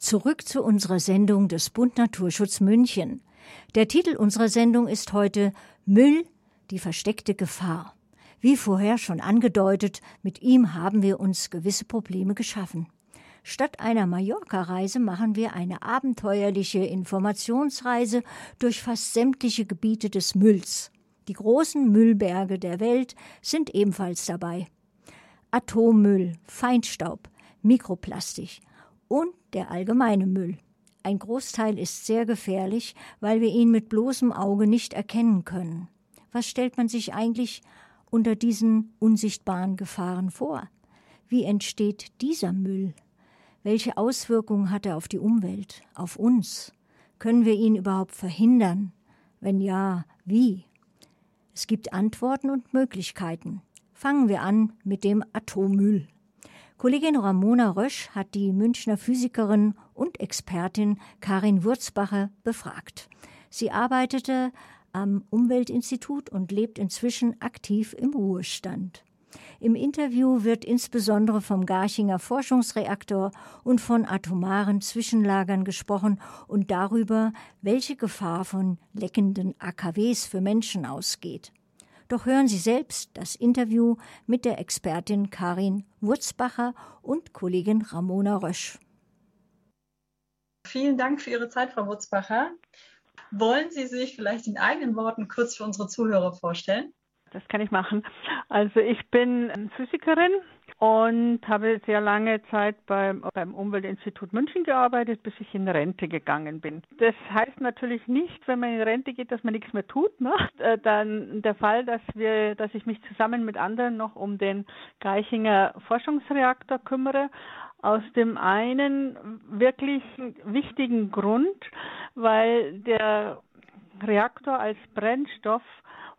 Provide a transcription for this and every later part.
Zurück zu unserer Sendung des Bund Naturschutz München. Der Titel unserer Sendung ist heute Müll, die versteckte Gefahr. Wie vorher schon angedeutet, mit ihm haben wir uns gewisse Probleme geschaffen. Statt einer Mallorca-Reise machen wir eine abenteuerliche Informationsreise durch fast sämtliche Gebiete des Mülls. Die großen Müllberge der Welt sind ebenfalls dabei. Atommüll, Feinstaub, Mikroplastik, und der allgemeine Müll. Ein Großteil ist sehr gefährlich, weil wir ihn mit bloßem Auge nicht erkennen können. Was stellt man sich eigentlich unter diesen unsichtbaren Gefahren vor? Wie entsteht dieser Müll? Welche Auswirkungen hat er auf die Umwelt, auf uns? Können wir ihn überhaupt verhindern? Wenn ja, wie? Es gibt Antworten und Möglichkeiten. Fangen wir an mit dem Atommüll. Kollegin Ramona Rösch hat die Münchner Physikerin und Expertin Karin Wurzbacher befragt. Sie arbeitete am Umweltinstitut und lebt inzwischen aktiv im Ruhestand. Im Interview wird insbesondere vom Garchinger Forschungsreaktor und von atomaren Zwischenlagern gesprochen und darüber, welche Gefahr von leckenden AKWs für Menschen ausgeht. Doch hören Sie selbst das Interview mit der Expertin Karin Wurzbacher und Kollegin Ramona Rösch. Vielen Dank für Ihre Zeit, Frau Wurzbacher. Wollen Sie sich vielleicht in eigenen Worten kurz für unsere Zuhörer vorstellen? Das kann ich machen. Also ich bin Physikerin und habe sehr lange Zeit beim, beim Umweltinstitut München gearbeitet, bis ich in Rente gegangen bin. Das heißt natürlich nicht, wenn man in Rente geht, dass man nichts mehr tut. Ne? Äh, dann der Fall, dass wir, dass ich mich zusammen mit anderen noch um den Geichinger Forschungsreaktor kümmere, aus dem einen wirklich wichtigen Grund, weil der Reaktor als Brennstoff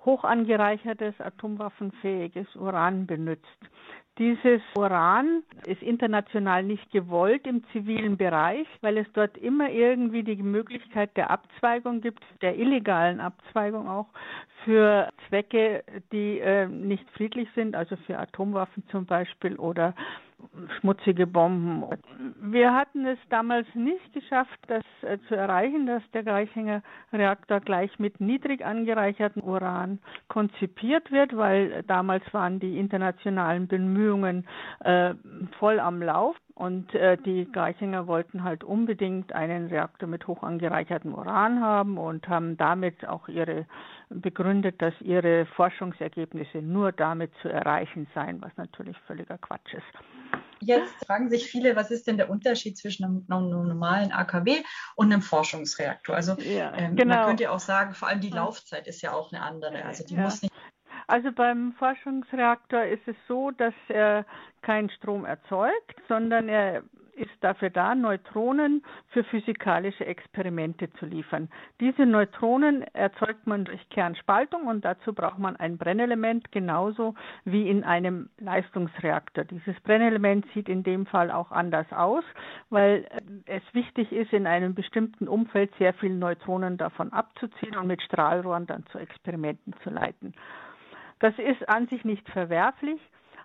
hoch angereichertes atomwaffenfähiges Uran benutzt. Dieses Uran ist international nicht gewollt im zivilen Bereich, weil es dort immer irgendwie die Möglichkeit der Abzweigung gibt, der illegalen Abzweigung auch für Zwecke, die äh, nicht friedlich sind, also für Atomwaffen zum Beispiel oder schmutzige Bomben. Wir hatten es damals nicht geschafft, das äh, zu erreichen, dass der Greichinger Reaktor gleich mit niedrig angereichertem Uran konzipiert wird, weil damals waren die internationalen Bemühungen äh, voll am Lauf. Und äh, die Geichinger wollten halt unbedingt einen Reaktor mit hoch angereichertem Uran haben und haben damit auch ihre begründet, dass ihre Forschungsergebnisse nur damit zu erreichen seien, was natürlich völliger Quatsch ist. Jetzt fragen sich viele, was ist denn der Unterschied zwischen einem, einem normalen AKW und einem Forschungsreaktor? Also ja, ähm, genau. man könnte auch sagen, vor allem die Laufzeit ist ja auch eine andere. Also die ja. muss nicht also beim Forschungsreaktor ist es so, dass er keinen Strom erzeugt, sondern er ist dafür da, Neutronen für physikalische Experimente zu liefern. Diese Neutronen erzeugt man durch Kernspaltung und dazu braucht man ein Brennelement genauso wie in einem Leistungsreaktor. Dieses Brennelement sieht in dem Fall auch anders aus, weil es wichtig ist, in einem bestimmten Umfeld sehr viele Neutronen davon abzuziehen und mit Strahlrohren dann zu Experimenten zu leiten. Das ist an sich nicht verwerflich,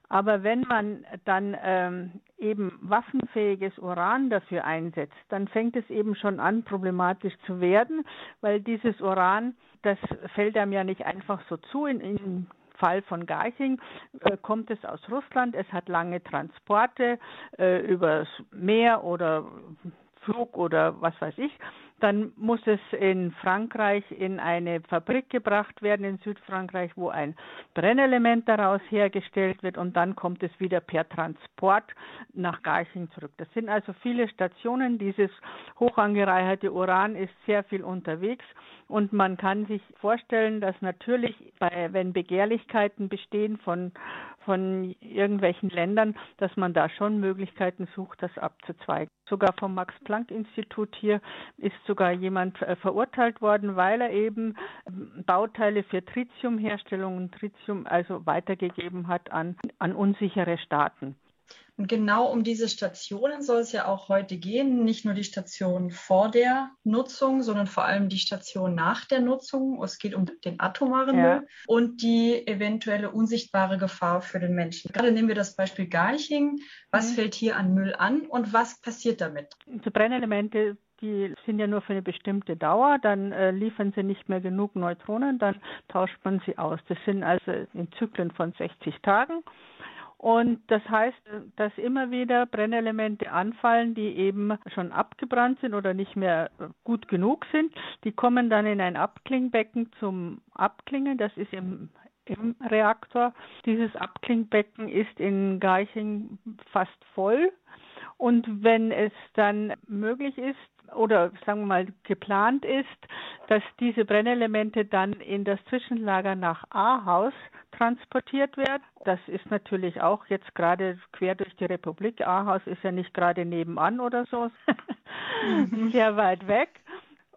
aber wenn man dann ähm, eben waffenfähiges Uran dafür einsetzt, dann fängt es eben schon an, problematisch zu werden, weil dieses Uran, das fällt einem ja nicht einfach so zu. In, in Fall von Garching äh, kommt es aus Russland. Es hat lange Transporte äh, übers Meer oder Flug oder was weiß ich dann muss es in Frankreich in eine Fabrik gebracht werden, in Südfrankreich, wo ein Brennelement daraus hergestellt wird und dann kommt es wieder per Transport nach Garching zurück. Das sind also viele Stationen. Dieses hochangereicherte Uran ist sehr viel unterwegs und man kann sich vorstellen, dass natürlich, bei, wenn Begehrlichkeiten bestehen von, von irgendwelchen Ländern, dass man da schon Möglichkeiten sucht, das abzuzweigen. Sogar vom Max-Planck-Institut hier ist sogar jemand äh, verurteilt worden, weil er eben ähm, Bauteile für Tritiumherstellung und Tritium also weitergegeben hat an, an unsichere Staaten. Und genau um diese Stationen soll es ja auch heute gehen. Nicht nur die Station vor der Nutzung, sondern vor allem die Station nach der Nutzung. Es geht um den atomaren ja. Müll und die eventuelle unsichtbare Gefahr für den Menschen. Gerade nehmen wir das Beispiel Garching. Was mhm. fällt hier an Müll an und was passiert damit? Die Brennelemente die sind ja nur für eine bestimmte Dauer, dann äh, liefern sie nicht mehr genug Neutronen, dann tauscht man sie aus. Das sind also in Zyklen von 60 Tagen. Und das heißt, dass immer wieder Brennelemente anfallen, die eben schon abgebrannt sind oder nicht mehr gut genug sind. Die kommen dann in ein Abklingbecken zum Abklingen. Das ist im, im Reaktor. Dieses Abklingbecken ist in Garching fast voll. Und wenn es dann möglich ist, oder sagen wir mal geplant ist, dass diese Brennelemente dann in das Zwischenlager nach Ahaus transportiert werden. Das ist natürlich auch jetzt gerade quer durch die Republik. Ahaus ist ja nicht gerade nebenan oder so, mhm. sehr weit weg.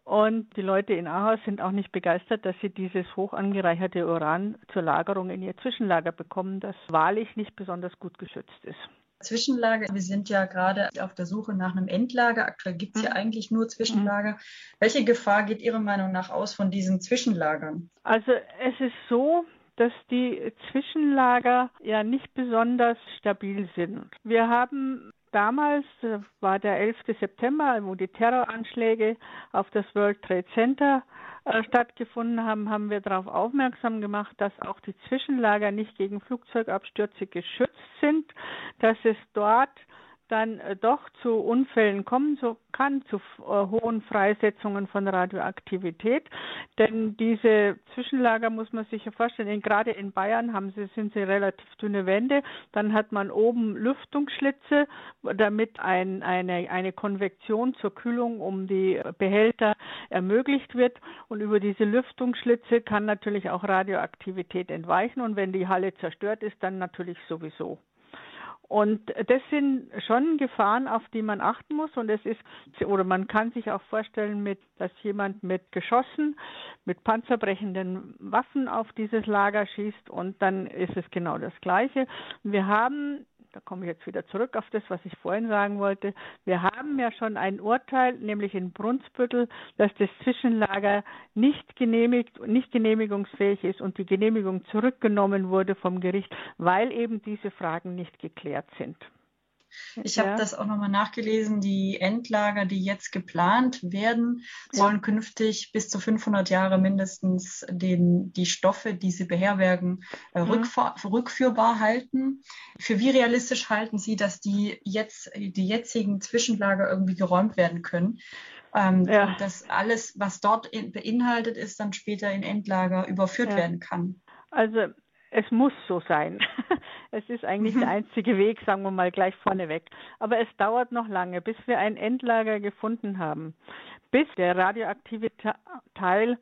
Und die Leute in Ahaus sind auch nicht begeistert, dass sie dieses hoch angereicherte Uran zur Lagerung in ihr Zwischenlager bekommen, das wahrlich nicht besonders gut geschützt ist. Zwischenlager. Wir sind ja gerade auf der Suche nach einem Endlager. Aktuell gibt es ja mhm. eigentlich nur Zwischenlager. Mhm. Welche Gefahr geht Ihrer Meinung nach aus von diesen Zwischenlagern? Also es ist so, dass die Zwischenlager ja nicht besonders stabil sind. Wir haben damals, war der 11. September, wo die Terroranschläge auf das World Trade Center äh, stattgefunden haben, haben wir darauf aufmerksam gemacht, dass auch die Zwischenlager nicht gegen Flugzeugabstürze geschützt sind, dass es dort dann äh, doch zu Unfällen kommen so kann, zu äh, hohen Freisetzungen von Radioaktivität. Denn diese Zwischenlager muss man sich ja vorstellen, gerade in Bayern haben sie, sind sie relativ dünne Wände. Dann hat man oben Lüftungsschlitze, damit ein, eine, eine Konvektion zur Kühlung um die Behälter ermöglicht wird. Und über diese Lüftungsschlitze kann natürlich auch Radioaktivität entweichen. Und wenn die Halle zerstört ist, dann natürlich sowieso. Und das sind schon Gefahren, auf die man achten muss. Und es ist, oder man kann sich auch vorstellen, mit, dass jemand mit Geschossen, mit panzerbrechenden Waffen auf dieses Lager schießt. Und dann ist es genau das Gleiche. Wir haben da komme ich jetzt wieder zurück auf das, was ich vorhin sagen wollte. Wir haben ja schon ein Urteil, nämlich in Brunsbüttel, dass das Zwischenlager nicht genehmigt, nicht genehmigungsfähig ist und die Genehmigung zurückgenommen wurde vom Gericht, weil eben diese Fragen nicht geklärt sind. Ich ja. habe das auch nochmal nachgelesen. Die Endlager, die jetzt geplant werden, sollen ja. künftig bis zu 500 Jahre mindestens den, die Stoffe, die sie beherbergen, äh, mhm. rückführbar halten. Für wie realistisch halten Sie, dass die jetzt, die jetzigen Zwischenlager irgendwie geräumt werden können? Ähm, ja. dass alles, was dort in, beinhaltet ist, dann später in Endlager überführt werden kann. Also es muss so sein. Es ist eigentlich der einzige Weg, sagen wir mal gleich vorneweg. Aber es dauert noch lange, bis wir ein Endlager gefunden haben, bis der radioaktive Teil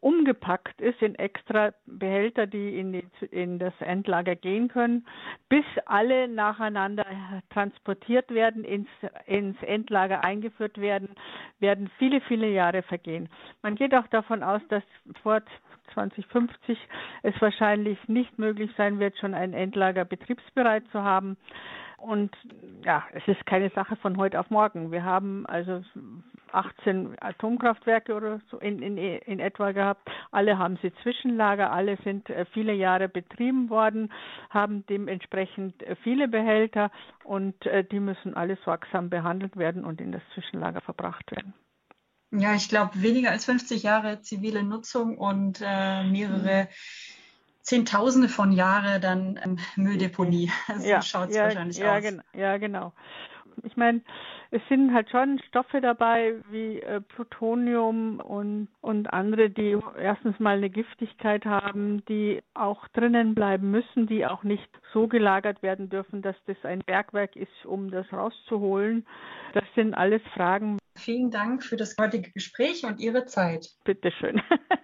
umgepackt ist in extra Behälter, die in, die in, das Endlager gehen können, bis alle nacheinander transportiert werden, ins, ins Endlager eingeführt werden, werden viele, viele Jahre vergehen. Man geht auch davon aus, dass vor 2050 es wahrscheinlich nicht möglich sein wird, schon ein Endlager betriebsbereit zu haben. Und ja, es ist keine Sache von heute auf morgen. Wir haben also 18 Atomkraftwerke oder so in, in, in etwa gehabt. Alle haben sie Zwischenlager, alle sind äh, viele Jahre betrieben worden, haben dementsprechend äh, viele Behälter und äh, die müssen alle sorgsam behandelt werden und in das Zwischenlager verbracht werden. Ja, ich glaube, weniger als 50 Jahre zivile Nutzung und äh, mehrere mhm. Zehntausende von Jahren dann ähm, Mülldeponie. So ja, schaut es ja, wahrscheinlich ja, aus. Gen ja, genau. Ich meine, es sind halt schon Stoffe dabei wie äh, Plutonium und, und andere, die erstens mal eine Giftigkeit haben, die auch drinnen bleiben müssen, die auch nicht so gelagert werden dürfen, dass das ein Bergwerk ist, um das rauszuholen. Das sind alles Fragen. Vielen Dank für das heutige Gespräch und Ihre Zeit. Bitteschön.